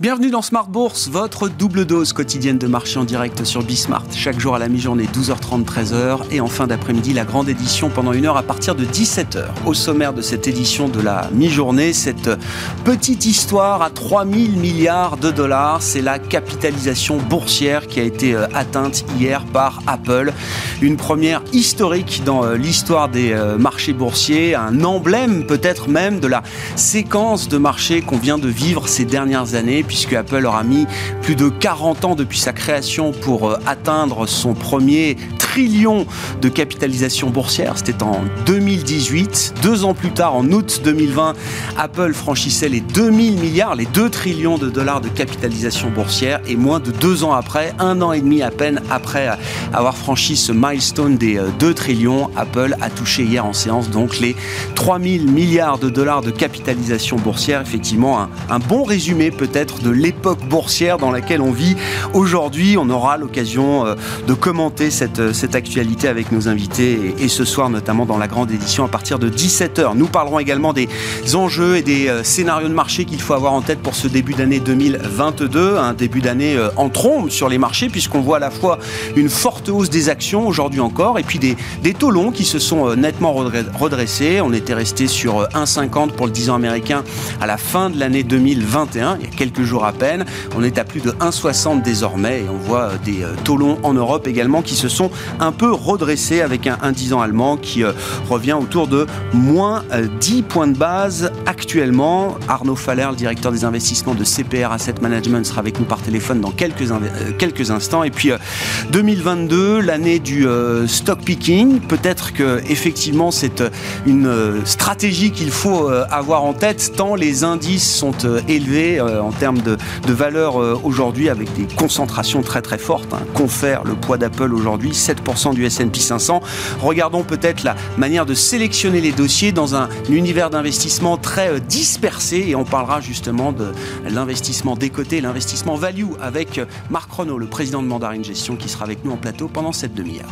Bienvenue dans Smart Bourse, votre double dose quotidienne de marché en direct sur Bismart. Chaque jour à la mi-journée, 12h30, 13h. Et en fin d'après-midi, la grande édition pendant une heure à partir de 17h. Au sommaire de cette édition de la mi-journée, cette petite histoire à 3000 milliards de dollars. C'est la capitalisation boursière qui a été euh, atteinte hier par Apple. Une première historique dans euh, l'histoire des euh, marchés boursiers. Un emblème peut-être même de la séquence de marché qu'on vient de vivre ces dernières années puisque Apple aura mis plus de 40 ans depuis sa création pour euh, atteindre son premier trillion de capitalisation boursière. C'était en 2018. Deux ans plus tard, en août 2020, Apple franchissait les 2000 milliards, les 2 trillions de dollars de capitalisation boursière. Et moins de deux ans après, un an et demi à peine après avoir franchi ce milestone des 2 euh, trillions, Apple a touché hier en séance donc les 3000 milliards de dollars de capitalisation boursière. Effectivement, un, un bon résumé peut-être de l'époque boursière dans laquelle on vit aujourd'hui. On aura l'occasion euh, de commenter cette, euh, cette actualité avec nos invités et, ce soir notamment dans la grande édition à partir de 17h. Nous parlerons également des enjeux et des euh, scénarios de marché qu'il faut avoir en tête pour ce début d'année 2022, un début d'année en trombe sur les marchés puisqu'on voit à la fois une forte hausse des actions aujourd'hui encore et puis des, des taux longs qui se sont nettement redressés. On était resté sur 1,50 pour le 10 ans américain à la fin de l'année 2021, il y a quelques jours à peine. On est à plus de 1,60 désormais et on voit euh, des euh, taux longs en Europe également qui se sont un peu redressés avec un, 10 ans allemand qui euh, revient autour de moins 10 points de base actuellement. Arnaud Faller, le directeur des investissements de CPR Asset Management, sera avec nous par téléphone dans quelques, quelques instants. Et puis 2022, l'année du stock picking. Peut-être que effectivement c'est une stratégie qu'il faut avoir en tête tant les indices sont élevés en termes de, valeur euh, aujourd'hui avec des concentrations très très fortes. Hein. Confère le poids d'Apple aujourd'hui, 7% du S&P 500. Regardons peut-être la manière de sélectionner les dossiers dans un univers d'investissement très euh, dispersé et on parlera justement de l'investissement décoté, l'investissement value avec Marc Renault, le président de Mandarine Gestion qui sera avec nous en plateau pendant cette demi-heure.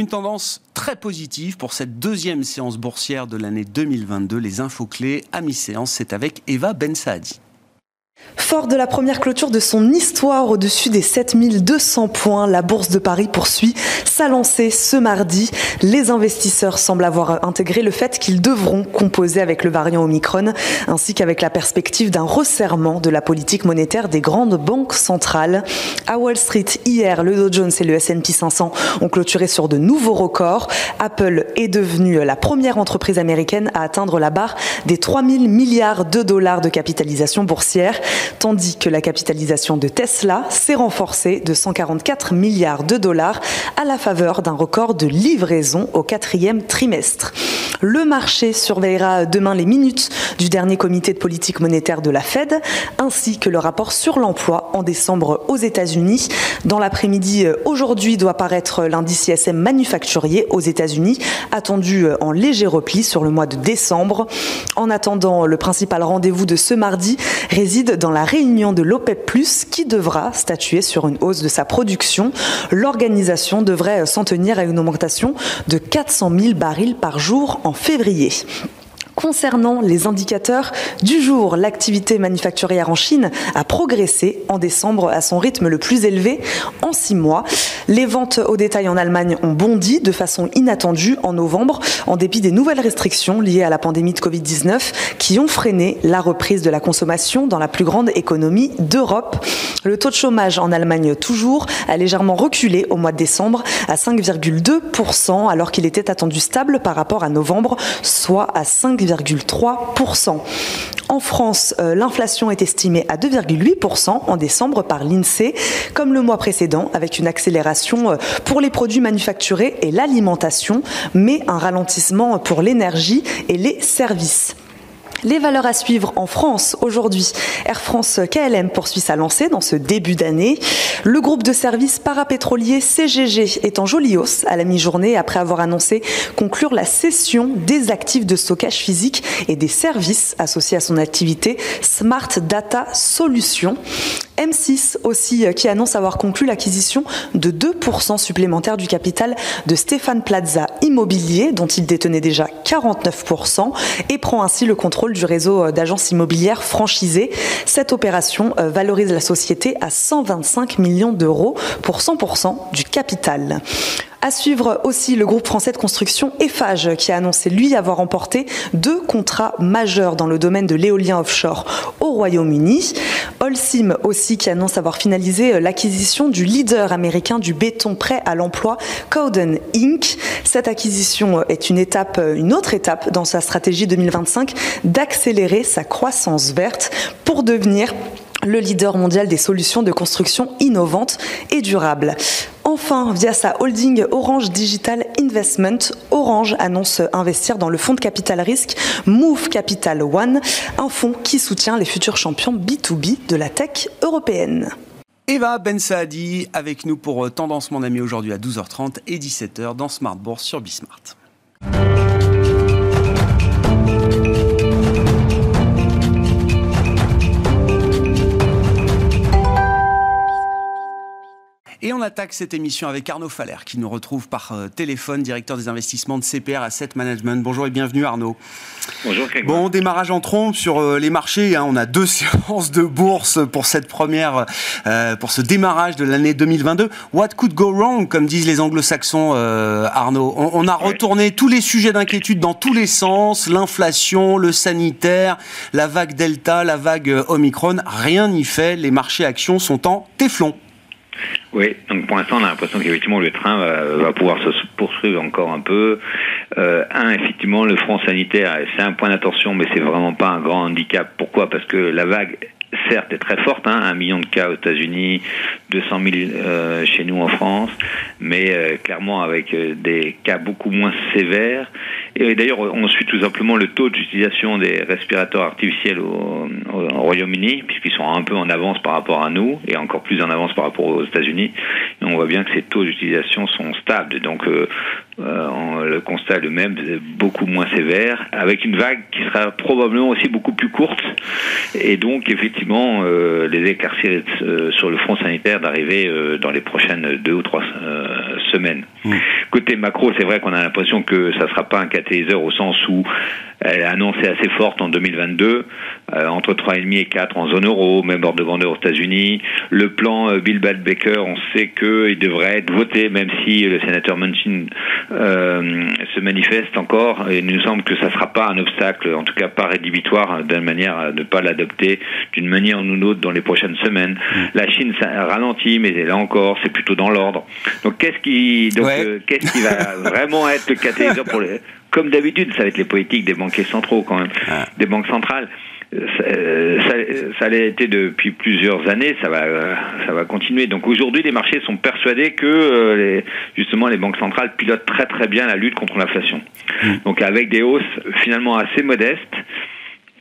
Une tendance très positive pour cette deuxième séance boursière de l'année 2022. Les infos clés à mi-séance, c'est avec Eva Ben Saadi. Fort de la première clôture de son histoire au-dessus des 7200 points, la Bourse de Paris poursuit sa lancée ce mardi. Les investisseurs semblent avoir intégré le fait qu'ils devront composer avec le variant Omicron, ainsi qu'avec la perspective d'un resserrement de la politique monétaire des grandes banques centrales. À Wall Street, hier, le Dow Jones et le S&P 500 ont clôturé sur de nouveaux records. Apple est devenue la première entreprise américaine à atteindre la barre des 3000 milliards de dollars de capitalisation boursière tandis que la capitalisation de Tesla s'est renforcée de 144 milliards de dollars à la faveur d'un record de livraison au quatrième trimestre. Le marché surveillera demain les minutes du dernier comité de politique monétaire de la Fed, ainsi que le rapport sur l'emploi en décembre aux États-Unis. Dans l'après-midi, aujourd'hui doit paraître l'indice ISM manufacturier aux États-Unis, attendu en léger repli sur le mois de décembre. En attendant, le principal rendez-vous de ce mardi réside dans la réunion de l'OPEP+, qui devra statuer sur une hausse de sa production. L'organisation devrait s'en tenir à une augmentation de 400 000 barils par jour en février. Concernant les indicateurs du jour, l'activité manufacturière en Chine a progressé en décembre à son rythme le plus élevé en six mois. Les ventes au détail en Allemagne ont bondi de façon inattendue en novembre, en dépit des nouvelles restrictions liées à la pandémie de Covid-19 qui ont freiné la reprise de la consommation dans la plus grande économie d'Europe. Le taux de chômage en Allemagne toujours a légèrement reculé au mois de décembre à 5,2% alors qu'il était attendu stable par rapport à novembre, soit à 5, en France, euh, l'inflation est estimée à 2,8% en décembre par l'INSEE, comme le mois précédent, avec une accélération euh, pour les produits manufacturés et l'alimentation, mais un ralentissement pour l'énergie et les services. Les valeurs à suivre en France aujourd'hui. Air France KLM poursuit sa lancée dans ce début d'année. Le groupe de services parapétrolier CGG est en jolie hausse à la mi-journée après avoir annoncé conclure la cession des actifs de stockage physique et des services associés à son activité Smart Data Solutions. M6 aussi qui annonce avoir conclu l'acquisition de 2% supplémentaires du capital de Stéphane Plaza Immobilier, dont il détenait déjà 49%, et prend ainsi le contrôle du réseau d'agences immobilières franchisées. Cette opération valorise la société à 125 millions d'euros pour 100% du capital. À suivre aussi le groupe français de construction Eiffage qui a annoncé lui avoir remporté deux contrats majeurs dans le domaine de l'éolien offshore au Royaume-Uni. Holcim aussi qui annonce avoir finalisé l'acquisition du leader américain du béton prêt à l'emploi Cowden Inc. Cette acquisition est une étape, une autre étape dans sa stratégie 2025 d'accélérer sa croissance verte pour devenir le leader mondial des solutions de construction innovantes et durables. Enfin, via sa holding Orange Digital Investment, Orange annonce investir dans le fonds de capital risque Move Capital One, un fonds qui soutient les futurs champions B2B de la tech européenne. Eva Ben Saadi avec nous pour Tendance Mon Ami aujourd'hui à 12h30 et 17h dans Smart Bourse sur Bismart. Et on attaque cette émission avec Arnaud Faller, qui nous retrouve par euh, téléphone, directeur des investissements de CPR Asset Management. Bonjour et bienvenue Arnaud. Bonjour Bon, démarrage en trompe sur euh, les marchés. Hein. On a deux séances de bourse pour cette première, euh, pour ce démarrage de l'année 2022. What could go wrong, comme disent les anglo-saxons, Arnaud? On, a retourné tous les sujets d'inquiétude dans tous les sens, l'inflation, le sanitaire, la vague Delta, la vague Omicron. Rien n'y fait. Les marchés actions sont en téflon. Oui, donc pour l'instant, on a l'impression qu'effectivement le train va, pouvoir se poursuivre encore un peu. Euh, un, effectivement, le front sanitaire, c'est un point d'attention, mais c'est vraiment pas un grand handicap. Pourquoi? Parce que la vague certes est très forte, hein, un million de cas aux États-Unis, 200 000 euh, chez nous en France, mais euh, clairement avec euh, des cas beaucoup moins sévères. Et d'ailleurs, on suit tout simplement le taux d'utilisation des respirateurs artificiels au, Royaume-Uni, puisqu'ils sont un peu en avance par rapport à nous, et encore plus en avance par rapport aux États-Unis. On voit bien que ces taux d'utilisation sont stables. Donc, le constat le même, beaucoup moins sévère, avec une vague qui sera probablement aussi beaucoup plus courte. Et donc, effectivement, les écartiers sur le front sanitaire d'arriver euh, dans les prochaines deux ou trois euh, semaines. Mmh. Côté macro, c'est vrai qu'on a l'impression que ça ne sera pas un catalyseur au sens où elle est annoncée assez forte en 2022, euh, entre 3,5 et 4 en zone euro, même ordre de grandeur aux États-Unis. Le plan Bill Baker, on sait qu'il devrait être voté, même si le sénateur Munchin se manifeste encore. Et il nous semble que ça ne sera pas un obstacle, en tout cas pas rédhibitoire, d'une manière à ne pas l'adopter d'une manière ou d'une autre dans les prochaines semaines. Mmh. La Chine ça ralentit, mais là encore, c'est plutôt dans l'ordre. Donc qu'est-ce qui, donc, euh, qu'est-ce qui va vraiment être le catalyseur pour les... Comme d'habitude, ça va être les politiques des banquiers centraux quand même, ah. des banques centrales. Euh, ça, ça, l'a été depuis plusieurs années, ça va, ça va continuer. Donc aujourd'hui, les marchés sont persuadés que euh, les, justement les banques centrales pilotent très très bien la lutte contre l'inflation. Hmm. Donc avec des hausses finalement assez modestes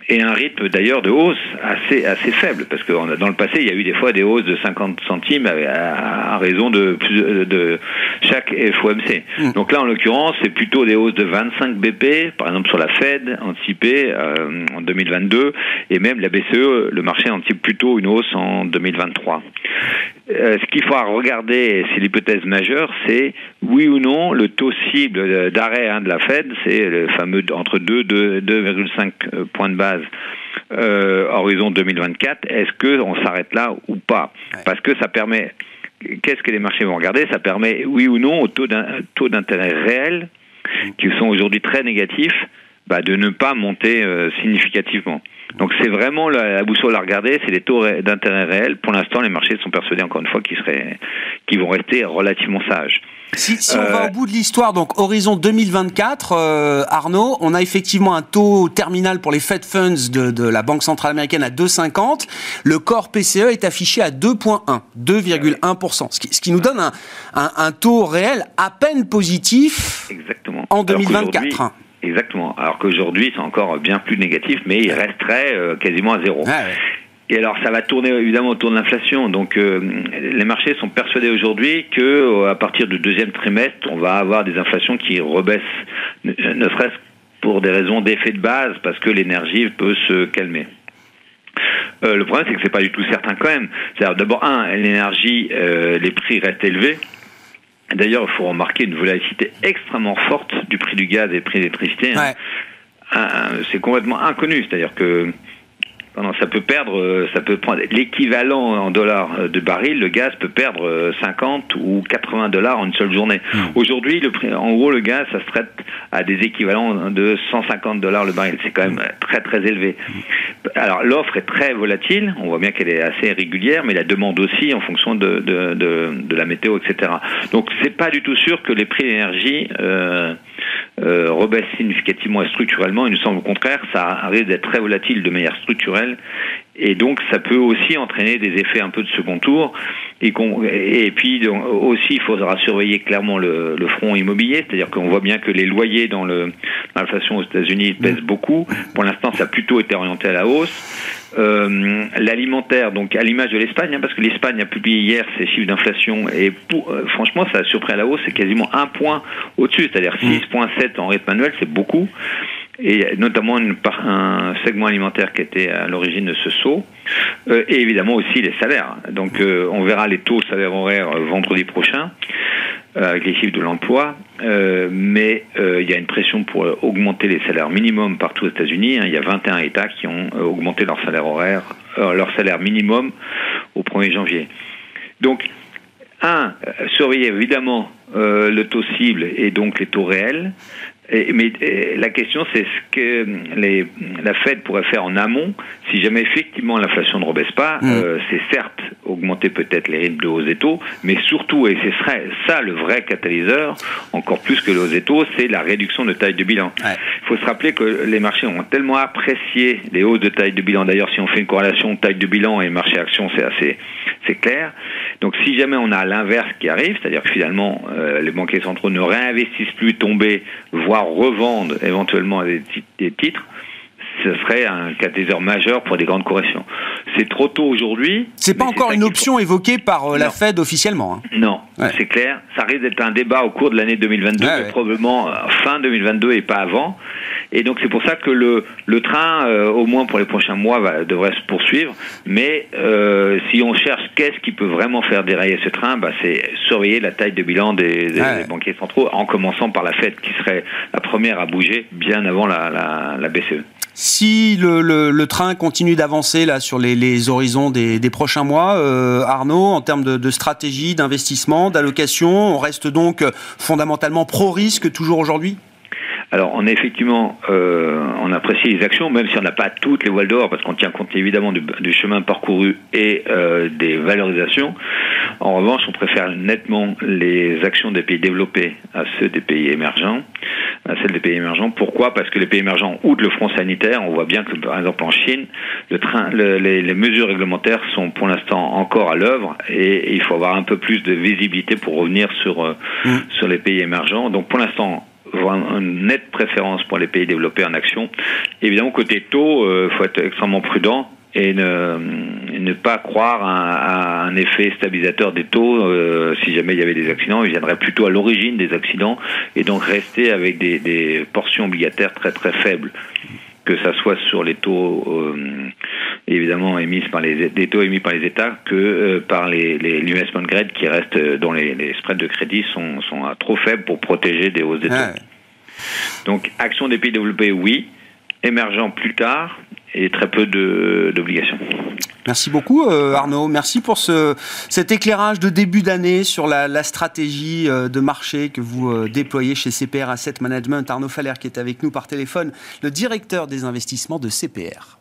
et un rythme d'ailleurs de hausse assez assez faible parce que dans le passé il y a eu des fois des hausses de 50 centimes à, raison de, de chaque FOMC. Hmm. Donc là en l'occurrence c'est plutôt des hausses de 25 BP par exemple sur la Fed anticipée euh, en 2022 et même la BCE le marché anticipe plutôt une hausse en 2023. Euh, ce qu'il faut regarder, c'est l'hypothèse majeure, c'est oui ou non le taux cible d'arrêt hein, de la Fed, c'est le fameux entre 2 2,5 euh, points de base euh, horizon 2024. Est-ce que on s'arrête là ou pas Parce que ça permet. Qu'est-ce que les marchés vont regarder? Ça permet oui ou non au taux d'intérêt réel qui sont aujourd'hui très négatifs, bah, de ne pas monter significativement. Donc c'est vraiment la, boussole à regarder, c'est les taux d'intérêt réels. Pour l'instant, les marchés sont persuadés encore une fois qu'ils seraient, qu'ils vont rester relativement sages. Si, on va euh, au bout de l'histoire, donc horizon 2024, euh, Arnaud, on a effectivement un taux terminal pour les Fed Funds de, la Banque Centrale Américaine à 2,50. Le corps PCE est affiché à 2,1, 2,1%, ce qui, ce qui nous donne un, un, taux réel à peine positif Exactement. en 2024. Exactement. Alors qu'aujourd'hui, c'est encore bien plus négatif, mais il resterait euh, quasiment à zéro. Et alors, ça va tourner évidemment autour de l'inflation. Donc, euh, les marchés sont persuadés aujourd'hui que, euh, à partir du deuxième trimestre, on va avoir des inflations qui rebaissent, ne, serait-ce pour des raisons d'effet de base, parce que l'énergie peut se calmer. le problème, c'est que c'est pas du tout certain quand même. C'est-à-dire, d'abord, un, l'énergie, les prix restent élevés. D'ailleurs, il faut remarquer une volatilité extrêmement forte du prix du gaz et du prix de l'électricité. Hein. C'est complètement inconnu. C'est-à-dire que ça peut perdre, euh, ça peut prendre l'équivalent en dollars euh, de baril. Le gaz peut perdre 50 euh, ou 80 dollars en une seule journée. Hmm. Aujourd'hui, le prix, en gros, le gaz, ça se traite à des équivalents de 150 dollars le baril. C'est quand même très très élevé. Alors l'offre est très volatile. On voit bien qu'elle est assez régulière, mais la demande aussi en fonction de, de, de, de la météo, etc. Donc c'est pas du tout sûr que les prix d'énergie euh, euh, rebaisse significativement et structurellement. Il nous semble au contraire, ça arrive d'être très volatile de manière structurelle et donc ça peut aussi entraîner des effets un peu de second tour. Et, et puis aussi, il faudra surveiller clairement le, front immobilier, c'est-à-dire qu'on voit bien que les loyers dans l'inflation aux États-Unis pèsent beaucoup. Pour l'instant, ça a plutôt été orienté à la hausse. Euh, l'alimentaire, donc à l'image de l'Espagne, hein, parce que l'Espagne a publié hier ses chiffres d'inflation. Et euh, franchement, ça a surpris à la hausse, c'est quasiment un point au-dessus, c'est-à-dire 6,7 en rythme annuel, c'est beaucoup et notamment un segment alimentaire qui était à l'origine de ce saut, euh, et évidemment aussi les salaires. Donc euh, on verra les taux salaires horaires euh, vendredi prochain avec les chiffres de l'emploi, mais il y a une pression pour augmenter les salaires minimums partout aux États-Unis. Hein. Il y a 21 États qui ont augmenté leur salaire horaire, leur salaire minimum au 1er janvier. Donc, un, surveiller évidemment le taux cible et donc les taux réels, mais la question, c'est ce que les, la Fed pourrait faire en amont si jamais effectivement l'inflation ne rebaisse pas. Mm. Euh, c'est certes augmenter peut-être les rythmes de hausse des taux, mais surtout, et ce serait ça le vrai catalyseur, encore plus que le hausse des taux, c'est la réduction de taille de bilan. Il faut se rappeler que les marchés ont tellement apprécié les hausses de taille de bilan. D'ailleurs, si on fait une corrélation taille de bilan et marché action, c'est assez c'est clair. Donc si jamais on a l'inverse qui arrive, c'est-à-dire que finalement euh, les banquiers centraux ne réinvestissent plus, tomber, voire revendent éventuellement des, titres, ce serait un catalyseur majeur pour des grandes corrections. C'est trop tôt aujourd'hui. C'est pas encore une option évoquée par euh, la Fed officiellement. Hein. Non, c'est clair. Ça risque d'être un débat au cours de l'année 2022, probablement euh, fin 2022 et pas avant. Et donc c'est pour ça que le, le train, euh, au moins pour les prochains mois, va, devrait se poursuivre. Mais euh, si on cherche qu'est-ce qui peut vraiment faire dérailler ce train, bah, c'est surveiller la taille de bilan des, des, banquiers centraux, en commençant par la Fed, qui serait la première à bouger bien avant la, la, la BCE. Si le, le, train continue d'avancer là sur les, horizons des, des, prochains mois, euh, Arnaud, en termes de, de stratégie, d'investissement, d'allocation, on reste donc fondamentalement pro-risque toujours aujourd'hui? Alors, on effectivement, euh, on apprécie les actions, même si on n'a pas toutes les voiles d'or, parce qu'on tient compte évidemment du, chemin parcouru et euh, des valorisations. En revanche, on préfère nettement les actions des pays développés à ceux des pays émergents, à celles des pays émergents. Pourquoi? Parce que les pays émergents, outre le front sanitaire, on voit bien que par exemple en Chine, le train, les, les, mesures réglementaires sont pour l'instant encore à l'œuvre et, il faut avoir un peu plus de visibilité pour revenir sur euh, mmh. sur les pays émergents. Donc pour l'instant, une nette préférence pour les pays développés en action. Évidemment, côté taux, il euh, faut être extrêmement prudent et ne, ne pas croire à, un effet stabilisateur des taux. Euh, si jamais il y avait des accidents, il viendrait plutôt à l'origine des accidents et donc rester avec des, des portions obligataires très très faibles que ça soit sur les taux euh, évidemment émis par les des taux émis par les États que euh, par les, les l'investment grade qui restent euh, dont les, les, spreads de crédit sont, sont trop faibles pour protéger des hausses des taux. Donc action des pays développés oui, émergent plus tard et très peu d'obligations. Merci beaucoup euh, Arnaud. Merci pour ce, cet éclairage de début d'année sur la, la, stratégie euh, de marché que vous euh, déployez chez CPR Asset Management. Arnaud Faller qui est avec nous par téléphone, le directeur des investissements de CPR.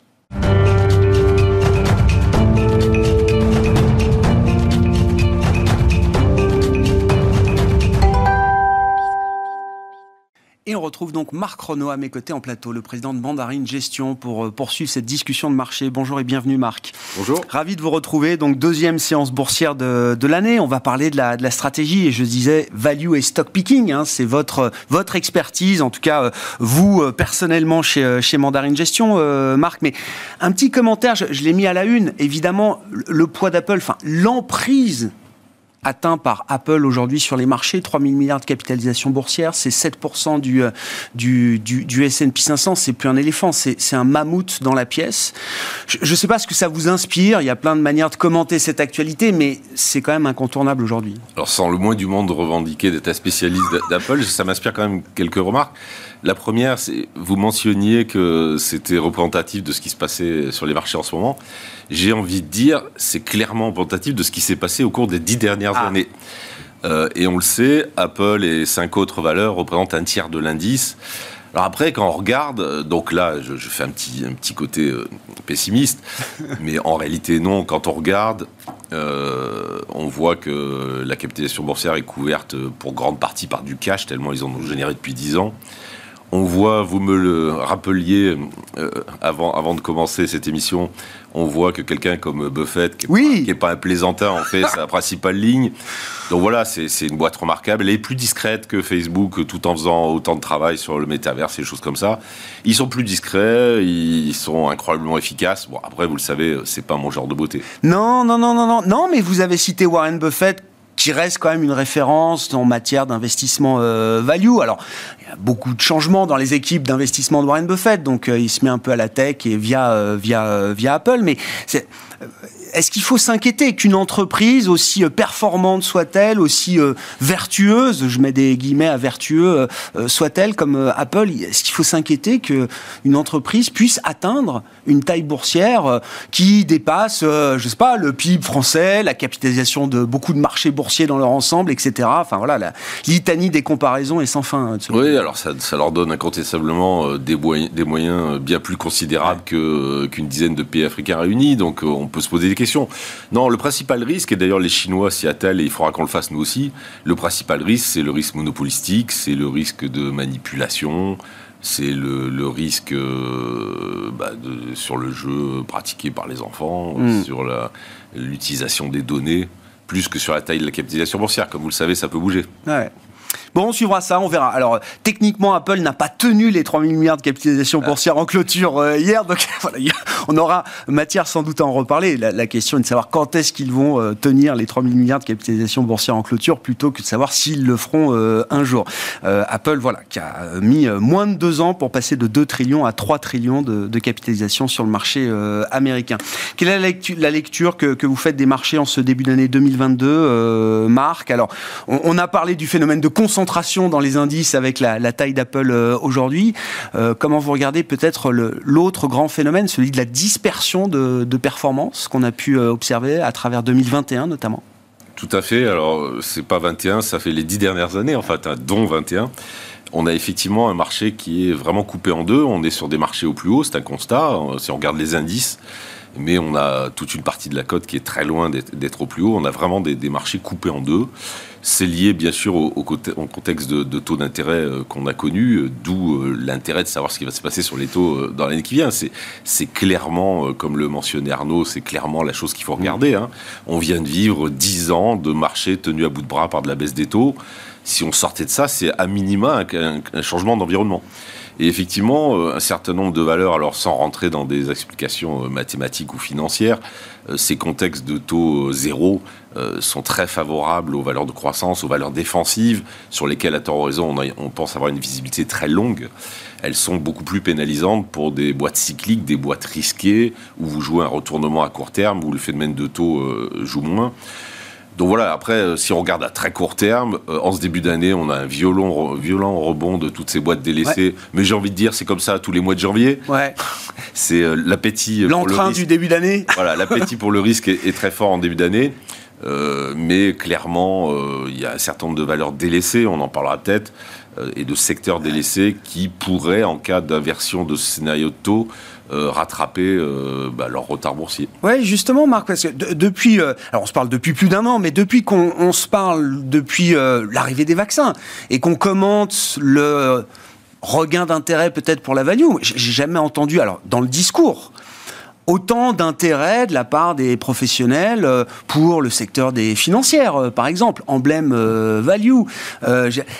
On retrouve donc Marc Renaud à mes côtés en plateau, le président de Mandarine Gestion, pour euh, poursuivre cette discussion de marché. Bonjour et bienvenue Marc. Bonjour. Ravi de vous retrouver. Donc deuxième séance boursière de, de l'année. On va parler de la, de la, stratégie et je disais value et stock picking. Hein, C'est votre, votre expertise, en tout cas euh, vous euh, personnellement chez, chez Mandarine Gestion, Marc. Mais un petit commentaire, je, je l'ai mis à la une. Évidemment, le poids d'Apple, enfin l'emprise atteint par Apple aujourd'hui sur les marchés, 3 000 milliards de capitalisation boursière, c'est 7% du, euh, du, du, du S&P 500, c'est plus un éléphant, c'est un mammouth dans la pièce. Je ne sais pas ce que ça vous inspire, il y a plein de manières de commenter cette actualité, mais c'est quand même incontournable aujourd'hui. Alors sans le moins du monde revendiquer d'être spécialiste d'Apple, ça m'inspire quand même quelques remarques. La première, c'est vous mentionniez que c'était représentatif de ce qui se passait sur les marchés en ce moment. J'ai envie de dire, c'est clairement représentatif de ce qui s'est passé au cours des dix dernières ah. années. Euh, et on le sait, Apple et cinq autres valeurs représentent un tiers de l'indice. Alors après, quand on regarde, donc là, je, fais un petit, un petit côté euh, pessimiste, mais en réalité non. Quand on regarde, euh, on voit que la capitalisation boursière est couverte pour grande partie par du cash, tellement ils en ont généré depuis 10 ans. On voit, vous me le rappeliez euh, avant, avant de commencer cette émission, on voit que quelqu'un comme Buffett, qui n'est pas, un plaisantin, en fait sa principale ligne. Donc voilà, c'est une boîte remarquable. Elle est plus discrète que Facebook, tout en faisant autant de travail sur le métaverse et des choses comme ça. Ils sont plus discrets, ils sont incroyablement efficaces. Bon, après, vous le savez, c'est pas mon genre de beauté. Non, non, non, non, non. Non, mais vous avez cité Warren Buffett qui reste quand même une référence en matière d'investissement euh, value. Alors, beaucoup de changements dans les équipes d'investissement de Warren Buffett, donc euh, il se met un peu à la tech et via, euh, via, via Apple, mais c'est est-ce qu'il faut s'inquiéter qu'une entreprise, aussi euh, performante soit-elle, aussi euh, vertueuse, je mets des guillemets à vertueux, euh, soit-elle comme Apple, est-ce qu'il faut s'inquiéter qu'une entreprise puisse atteindre une taille boursière qui dépasse, je sais pas, le PIB français, la capitalisation de beaucoup de marchés boursiers dans leur ensemble, etc. Enfin voilà, la litanie des comparaisons est sans fin. Oui, alors ça, leur donne incontestablement des, des moyens bien plus considérables qu'une dizaine de pays africains réunis, donc on peut se poser des question. Non, le principal risque, et d'ailleurs les Chinois s'y attellent et il faudra qu'on le fasse nous aussi, le principal risque, c'est le risque monopolistique, c'est le risque de manipulation, c'est le, risque euh, bah, sur le jeu pratiqué par les enfants, hmm. sur l'utilisation des données, plus que sur la taille de la capitalisation boursière. Comme vous le savez, ça peut bouger. Ouais. Bon, on suivra ça, on verra. Alors, techniquement, Apple n'a pas tenu les 3 000 milliards de capitalisation boursière en clôture euh, hier, donc on aura matière sans doute à en reparler. La, question est de savoir quand est-ce qu'ils vont euh, tenir les 3 000 milliards de capitalisation boursière en clôture, plutôt que de savoir s'ils le feront euh, un jour. Apple, voilà, qui a mis moins de deux ans pour passer de 2 trillions à 3 trillions de, capitalisation sur le marché américain. Quelle est la lecture, que, vous faites des marchés en ce début d'année 2022, Marc? Alors, on, on a parlé du phénomène de concentration dans les indices avec la, taille d'Apple euh, aujourd'hui. Euh, comment vous regardez peut-être l'autre grand phénomène, celui de la dispersion de, de performance qu'on a pu euh, observer à travers 2021 notamment? Tout à fait. Alors, c'est pas 21, ça fait les dix dernières années, en fait, hein, dont 21 on a effectivement un marché qui est vraiment coupé en deux. On est sur des marchés au plus haut, c'est un constat. Si on regarde les indices, mais on a toute une partie de la cote qui est très loin d'être au plus haut. On a vraiment des, marchés coupés en deux. C'est lié bien sûr au, contexte de, taux d'intérêt euh, qu'on a connu, euh, d'où euh, l'intérêt de savoir ce qui va se passer sur les taux dans l'année qui vient. C'est clairement, comme le mentionnait Arnaud, c'est clairement la chose qu'il faut regarder. Hein. On vient de vivre 10 ans de marché tenu à bout de bras par de la baisse des taux. Si on sortait de ça, c'est à minima un changement d'environnement. Et effectivement, euh, un certain nombre de valeurs, alors sans rentrer dans des explications euh, mathématiques ou financières, euh, ces contextes de taux zéro sont très favorables aux valeurs de croissance, aux valeurs défensives, sur lesquelles, à tort raison, on, on pense avoir une visibilité très longue. Elles sont beaucoup plus pénalisantes pour des boîtes cycliques, des boîtes risquées, où vous jouez un retournement à court terme, où le phénomène de taux joue moins. Donc voilà, après, euh, si on regarde à très court terme, euh, en ce début d'année, on a un violent, violent rebond de toutes ces boîtes délaissées. Mais j'ai envie de dire, c'est comme ça tous les mois de janvier. Ouais. C'est euh, l'appétit. L'entrain du début d'année. Voilà, l'appétit pour le risque est, très fort en début d'année. mais clairement, il y a un certain nombre de valeurs délaissées, on en parlera peut-être, et de secteurs délaissés qui pourraient, en cas d'inversion de ce scénario de taux, euh, rattraper euh, bah, leur retard boursier. Oui, justement, Marc, parce que depuis, euh, alors on se parle depuis plus d'un an, mais depuis qu'on se parle depuis l'arrivée des vaccins et qu'on commente le regain d'intérêt peut-être pour la value, j'ai jamais entendu, alors dans le discours, autant d'intérêt de la part des professionnels pour le secteur des financières, par exemple, emblème value.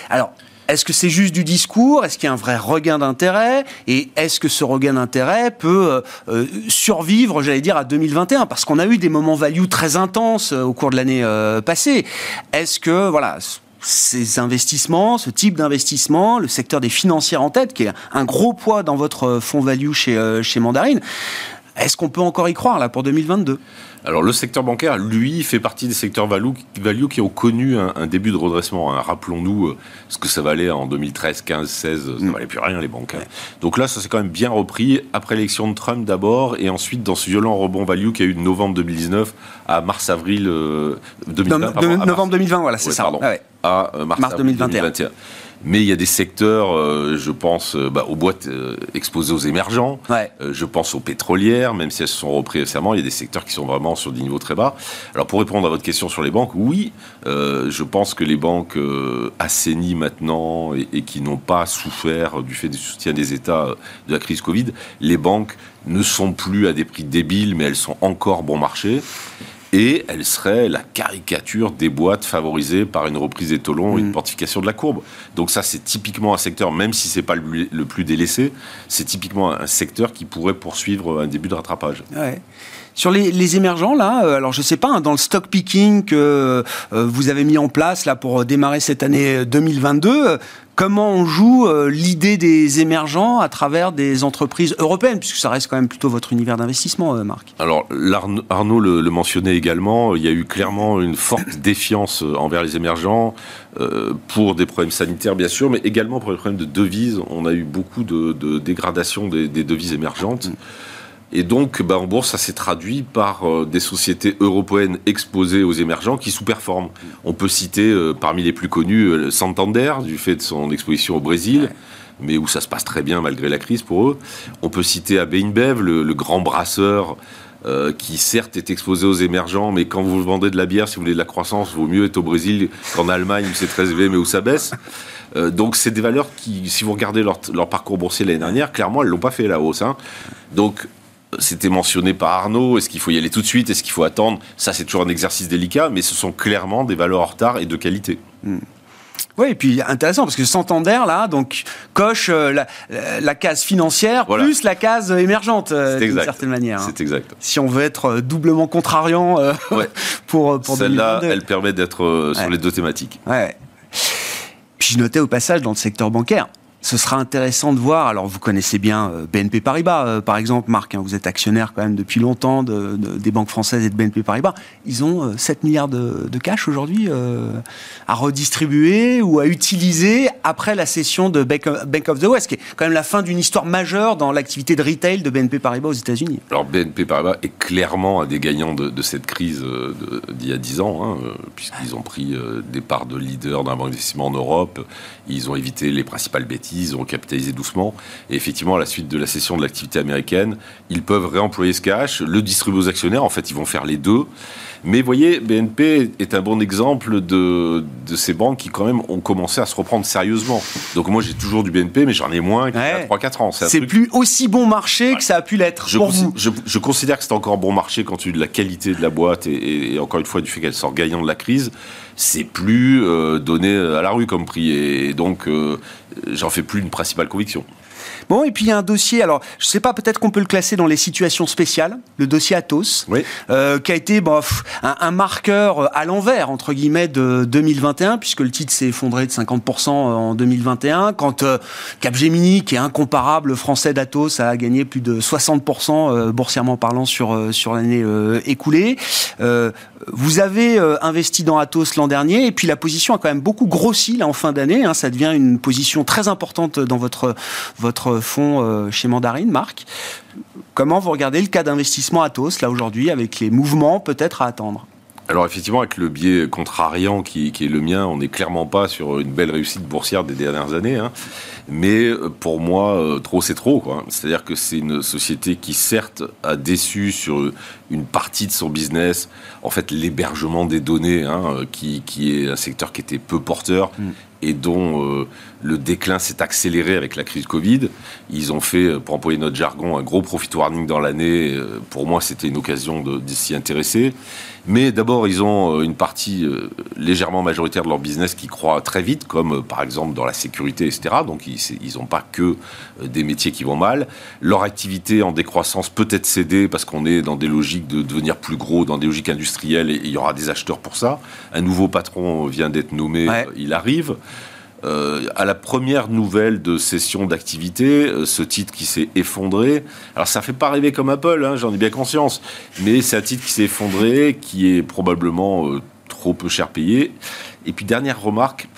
alors, est-ce que c'est juste du discours? Est-ce qu'il y a un vrai regain d'intérêt? Et est-ce que ce regain d'intérêt peut euh, survivre, j'allais dire, à 2021 Parce qu'on a eu des moments value très intenses au cours de l'année passée. Est-ce que, voilà, ces investissements, ce type d'investissement, le secteur des financières en tête, qui est un gros poids dans votre fonds value chez, chez Mandarine, est-ce qu'on peut encore y croire là pour 2022 alors le secteur bancaire, lui, fait partie des secteurs value, value qui ont connu un, début de redressement. Hein. Rappelons-nous euh, ce que ça valait en 2013, 15, 16, ça ne mm. valait plus rien les banques. Hein. Donc là, ça s'est quand même bien repris après l'élection de Trump d'abord, et ensuite dans ce violent rebond value qui a eu de novembre 2019 à mars-avril 2020. Euh, novembre 2020, voilà, c'est ça. Pardon, à euh, mars, 2021. Mais il y a des secteurs, euh, je pense euh, bah, aux boîtes euh, exposées aux émergents, je pense aux pétrolières, même si elles se sont reprises récemment, il y a des secteurs qui sont vraiment sur des niveaux très bas. Alors pour répondre à votre question sur les banques, oui, je pense que les banques assainies maintenant et, et qui n'ont pas souffert du fait du soutien des États de la crise Covid, les banques ne sont plus à des prix débiles, mais elles sont encore bon marché et elle serait la caricature des boîtes favorisées par une reprise des taux longs et une mm. portification de la courbe. Donc ça, c'est typiquement un secteur, même si c'est pas le, plus délaissé, c'est typiquement un secteur qui pourrait poursuivre un début de rattrapage. Sur les, émergents, là, euh, alors je sais pas, hein, dans le stock picking que euh, vous avez mis en place là pour démarrer cette année 2022, comment on joue euh, l'idée des émergents à travers des entreprises européennes, puisque ça reste quand même plutôt votre univers d'investissement, euh, Marc Alors, Arnaud le, mentionnait également, il y a eu clairement une forte défiance euh, envers les émergents, pour des problèmes sanitaires bien sûr, mais également pour les problèmes de devises. On a eu beaucoup de, dégradation des, devises émergentes. Et donc, bah, en bourse, ça s'est traduit par euh, des sociétés européennes exposées aux émergents qui sous-performent. On peut citer euh, parmi les plus connus euh, Santander, du fait de son exposition au Brésil, mais où ça se passe très bien malgré la crise pour eux. On peut citer AB InBev, le, grand brasseur. qui certes est exposé aux émergents, mais quand vous vendez de la bière, si vous voulez de la croissance, vaut mieux être au Brésil qu'en Allemagne où c'est très élevé mais où ça baisse. donc c'est des valeurs qui, si vous regardez leur, parcours boursier l'année dernière, clairement elles l'ont pas fait la hausse. Hein. Donc c'était mentionné par Arnaud. Est-ce qu'il faut y aller tout de suite? Est-ce qu'il faut attendre? Ça, c'est toujours un exercice délicat, mais ce sont clairement des valeurs en retard et de qualité. Hmm. Oui, et puis intéressant parce que Santander là, donc coche euh, la, case financière plus la case émergente euh, d'une certaine manière. Hein. C'est exact. Si on veut être euh, doublement contrariant pour pour celle-là, elle permet d'être sur les deux thématiques. Ouais. Puis je notais au passage dans le secteur bancaire, ce sera intéressant de voir. Alors, vous connaissez bien euh, BNP Paribas, euh, par exemple, Marc. Hein, vous êtes actionnaire quand même depuis longtemps de, des banques françaises et de BNP Paribas. Ils ont 7 euh, milliards de, cash aujourd'hui à redistribuer ou à utiliser après la cession de Bank of the West, qui est quand même la fin d'une histoire majeure dans l'activité de retail de BNP Paribas aux États-Unis. Alors, BNP Paribas est clairement un des gagnants de, cette crise d'il y a 10 ans, hein, puisqu'ils ont pris des parts de leader d'un banque d'investissement en Europe. Ils ont évité les principales bêtises ils ont capitalisé doucement. Et effectivement, à la suite de la cession de l'activité américaine, ils peuvent réemployer ce cash, le distribuer aux actionnaires. En fait, ils vont faire les deux. Mais vous voyez, BNP est un bon exemple de, de, ces banques qui quand même ont commencé à se reprendre sérieusement. Donc moi j'ai toujours du BNP, mais j'en ai moins qu'il y a 3-4 ans. C'est plus aussi bon marché que ça a pu l'être je, pour vous. Je, considère que c'est encore bon marché quand tu de la qualité de la boîte et, encore une fois du fait qu'elle sort gagnant de la crise. C'est plus euh, donné à la rue comme prix et donc euh, j'en fais plus une principale conviction. Bon, et puis il y a un dossier, alors je sais pas, peut-être qu'on peut le classer dans les situations spéciales, le dossier Atos, euh, qui a été un, marqueur à l'envers, entre guillemets, de 2021, puisque le titre s'est effondré de 50% en 2021, quand euh, Capgemini, qui est incomparable français d'Atos, a gagné plus de 60% euh, boursièrement parlant sur, sur l'année écoulée. Vous avez investi dans Atos l'an dernier, et puis la position a quand même beaucoup grossi là en fin d'année, hein, ça devient une position très importante dans votre, votre fonds euh, chez Mandarine, Marc. Comment vous regardez le cas d'investissement Atos, là aujourd'hui, avec les mouvements peut-être à attendre? Alors effectivement, avec le biais contrariant qui, est le mien, on n'est clairement pas sur une belle réussite boursière des dernières années. Hein. Mais euh, pour moi, euh, trop c'est trop. C'est-à-dire que c'est une société qui certes a déçu sur une partie de son business, en fait l'hébergement des données, hein, qui, est un secteur qui était peu porteur, mm et dont euh, le déclin s'est accéléré avec la crise Covid. Ils ont fait, pour employer notre jargon, un gros profit warning dans l'année. Pour moi, c'était une occasion de, s'y intéresser. Mais d'abord, ils ont une partie légèrement majoritaire de leur business qui croît très vite, comme par exemple dans la sécurité, etc. Donc, ils n'ont pas que des métiers qui vont mal. Leur activité en décroissance peut être cédée parce qu'on est dans des logiques de devenir plus gros, dans des logiques industrielles, et il y aura des acheteurs pour ça. Un nouveau patron vient d'être nommé, il arrive. Euh, à la première nouvelle de session d'activité, euh, ce titre qui s'est effondré. Alors ça fait pas rêver comme Apple, hein, j'en ai bien conscience, mais c'est un titre qui s'est effondré, qui est probablement euh, trop peu cher payé. Et puis dernière remarque,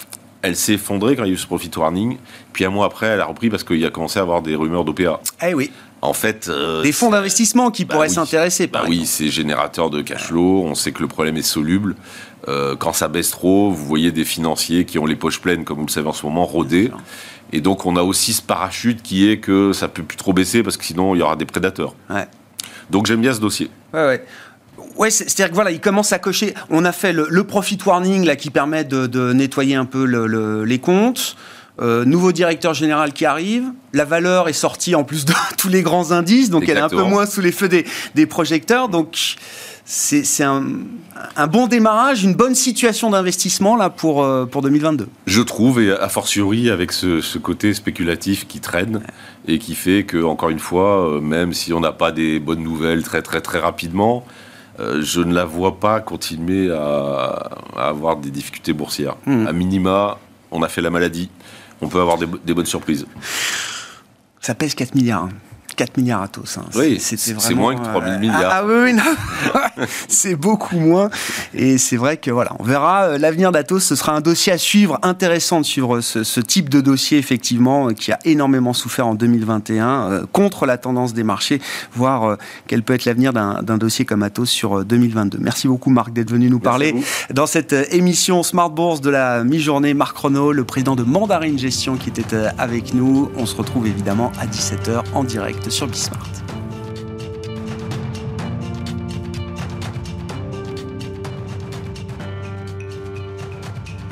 elle s'est effondrée quand il y a eu ce profit warning. Puis un mois après, elle a repris parce qu'il y a commencé à avoir des rumeurs d'OPA. Eh oui. En fait, des fonds d'investissement qui bah pourraient s'intéresser. Bah oui, c'est générateur de cash flow. On sait que le problème est soluble. Euh, quand ça baisse trop, vous voyez des financiers qui ont les poches pleines, comme vous le savez en ce moment, rôder. Et donc on a aussi ce parachute qui est que ça peut plus trop baisser parce que sinon il y aura des prédateurs. Donc j'aime bien ce dossier. Ouais, ouais. Ouais, c'est-à-dire que voilà, il commence à cocher. On a fait le, profit warning là qui permet de, nettoyer un peu les comptes. Euh, nouveau directeur général qui arrive. La valeur est sortie en plus de tous les grands indices, donc elle est un peu moins sous les feux des, des projecteurs. Donc c'est un, bon démarrage, une bonne situation d'investissement là pour, euh, pour 2022. Je trouve, et a fortiori avec ce, côté spéculatif qui traîne et qui fait que, encore une fois, euh, même si on n'a pas des bonnes nouvelles très très très rapidement, je ne la vois pas continuer à, avoir des difficultés boursières. Hmm. À minima, on a fait la maladie, on peut avoir des, des bonnes surprises. Ça pèse 4 milliards. 4 milliards à tous. Hein. Oui, c'est moins que 3 000 milliards. Ah, oui, c'est beaucoup moins. Et c'est vrai que voilà, on verra euh, l'avenir d'Atos. Ce sera un dossier à suivre, intéressant de suivre ce, type de dossier, effectivement, euh, qui a énormément souffert en 2021 euh, contre la tendance des marchés, voir quel peut être l'avenir d'un dossier comme Atos sur 2022. Merci beaucoup, Marc, d'être venu nous parler dans cette émission Smart Bourse de la mi-journée. Marc Renault, le président de Mandarine Gestion, qui était avec nous. On se retrouve évidemment à 17h en direct sur Bismart.